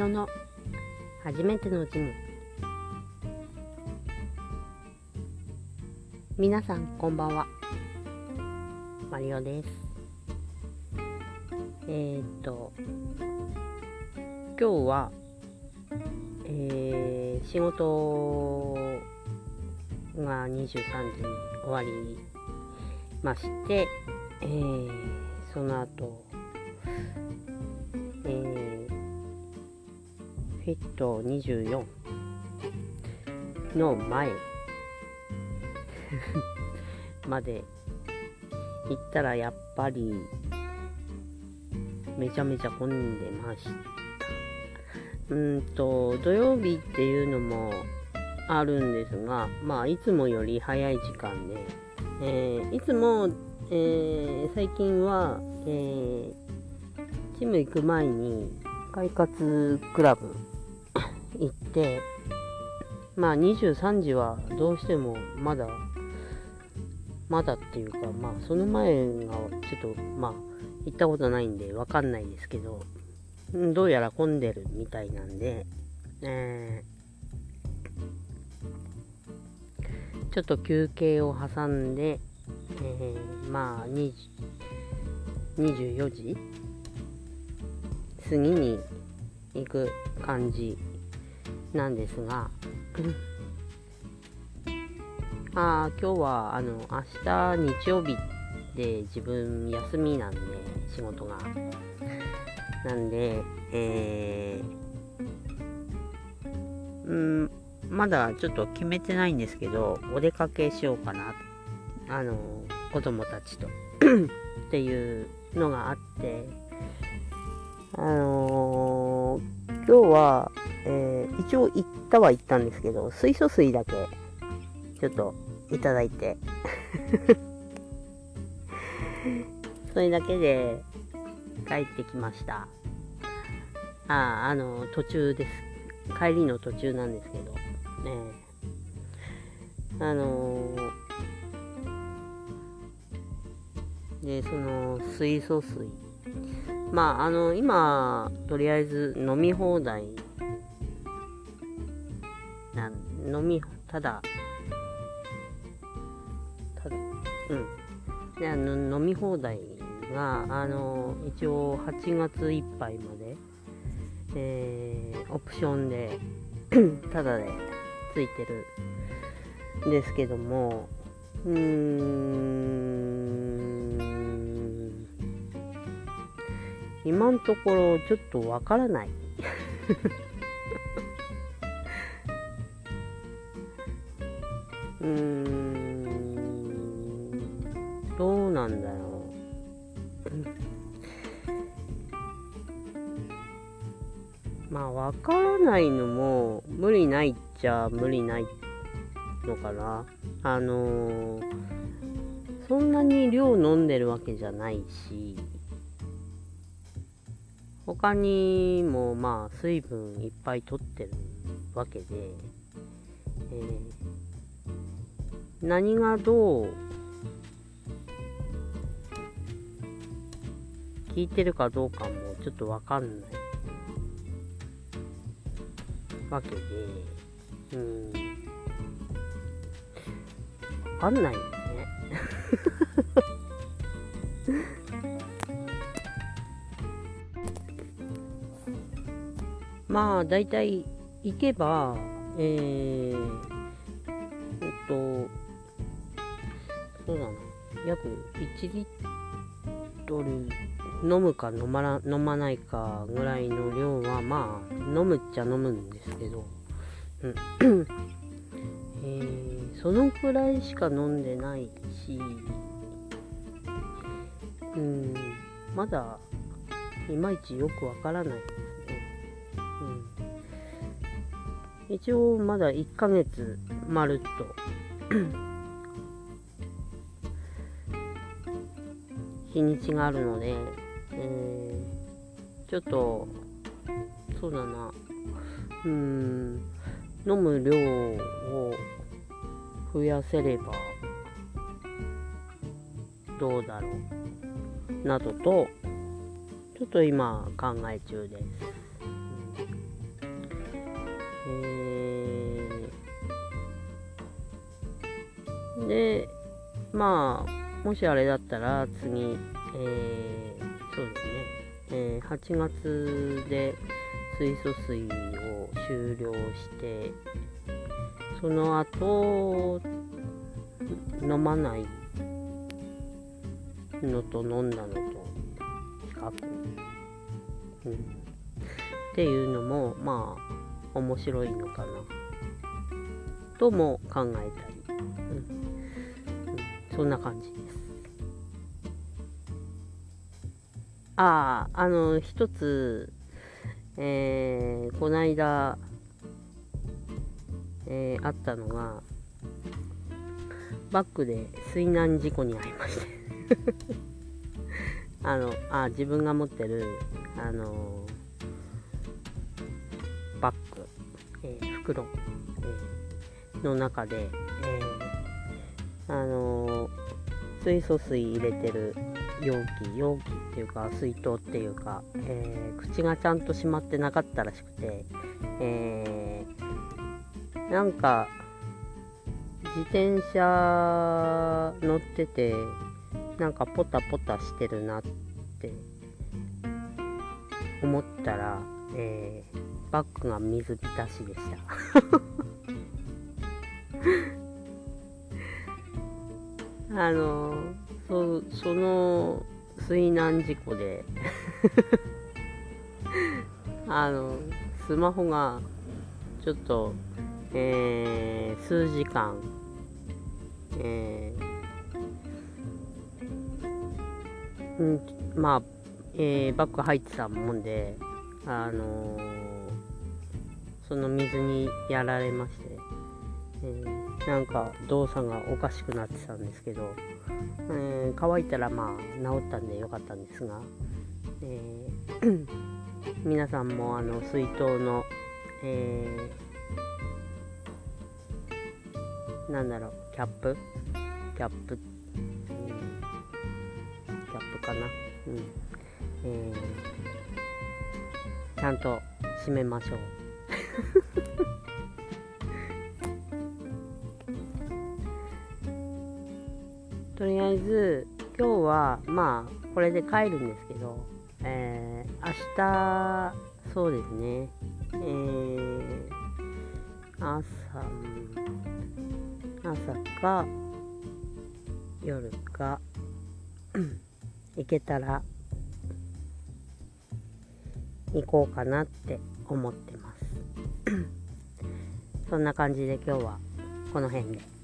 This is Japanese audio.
リオの初めてのジム皆さんこんばんは。マリオです。えー、っと今日はえー、仕事が23時に終わりましてえー、その後フィット24の前。まで行ったらやっぱりめちゃめちゃ混んでました。うんと、土曜日っていうのもあるんですが、まあ、いつもより早い時間で、えー、いつも、えー、最近は、えー、ジム行く前に快活クラブ行って、まあ23時はどうしてもまだ、まだっていうか、まあその前がちょっと、まあ行ったことないんでわかんないですけど、どうやら混んでるみたいなんで、えー、ちょっと休憩を挟んで、えー、まあ24時過ぎに行く感じなんですが、あ今日はあの明日日曜日で自分休みなんで仕事が。なんでえー、うんまだちょっと決めてないんですけどお出かけしようかな。あの子供たちと。っていうのがあって。あのー、今日は、えー、一応行ったは行ったんですけど、水素水だけ、ちょっといただいて。それだけで帰ってきました。ああ、あの、途中です。帰りの途中なんですけど、ね。あのー、で、その、水素水。まあ、あの、今、とりあえず飲み放題なん、飲み、ただ、ただ、うん。で、あの、飲み放題が、あの、一応8月いっぱいまで、えー、オプションで ただでついてるんですけども、うーん、今のところちょっとわからない。うーん。どうなんだろうまあわからないのも無理ないっちゃ無理ないのかな。あのー、そんなに量飲んでるわけじゃないし他にもまあ水分いっぱい取ってるわけで、えー、何がどう効いてるかどうかもちょっとわかんないわけで、うん、わかんないよね。まあ、大体行けば、えー、えっと、そうだな、約1リットル飲むか飲まら飲まないかぐらいの量は、まあ、飲むっちゃ飲むんですけど、うん、えー、そのくらいしか飲んでないし、うん、まだ、いまいちよくわからないですね、うん。一応まだ1ヶ月まるっと。日にちがあるので、えー、ちょっとそうだな。うん飲む量を増やせればどうだろう。などとちょっと今考え中です。え、でまあもしあれだったら次、えー、そうですね、えー、8月で水素水を終了してその後飲まないのと飲んだのと比較、うん、っていうのもまあ面白いのかな。とも考えたり、うん、そんな感じです。あああの一つえー、こないだ、えー、あったのがバックで水難事故に遭いまして。あのあ自分が持ってるあのバッグ、えー、袋、えー、の中で、えー、あの水素水入れてる容器容器っていうか水筒っていうか、えー、口がちゃんと閉まってなかったらしくて、えー、なんか自転車乗っててなんかポタポタしてるなって思ったら、えー、バッグが水浸しでした。あのそその水難事故で あのスマホがちょっと、えー、数時間えー、んまあ、えー、バッグ入ってたもんで、あのー、その水にやられまして、えー、なんか動作がおかしくなってたんですけど、えー、乾いたらまあ治ったんでよかったんですが、えー、皆さんもあの水筒の、えー、なんだろうキャップ？キャップ、うん、キャップかな、うん。えー、ちゃんと閉めましょう。とりあえず今日はまあこれで帰るんですけど、えー、明日そうですねえー、朝朝か夜か行けたら行こうかなって思ってますそんな感じで今日はこの辺で。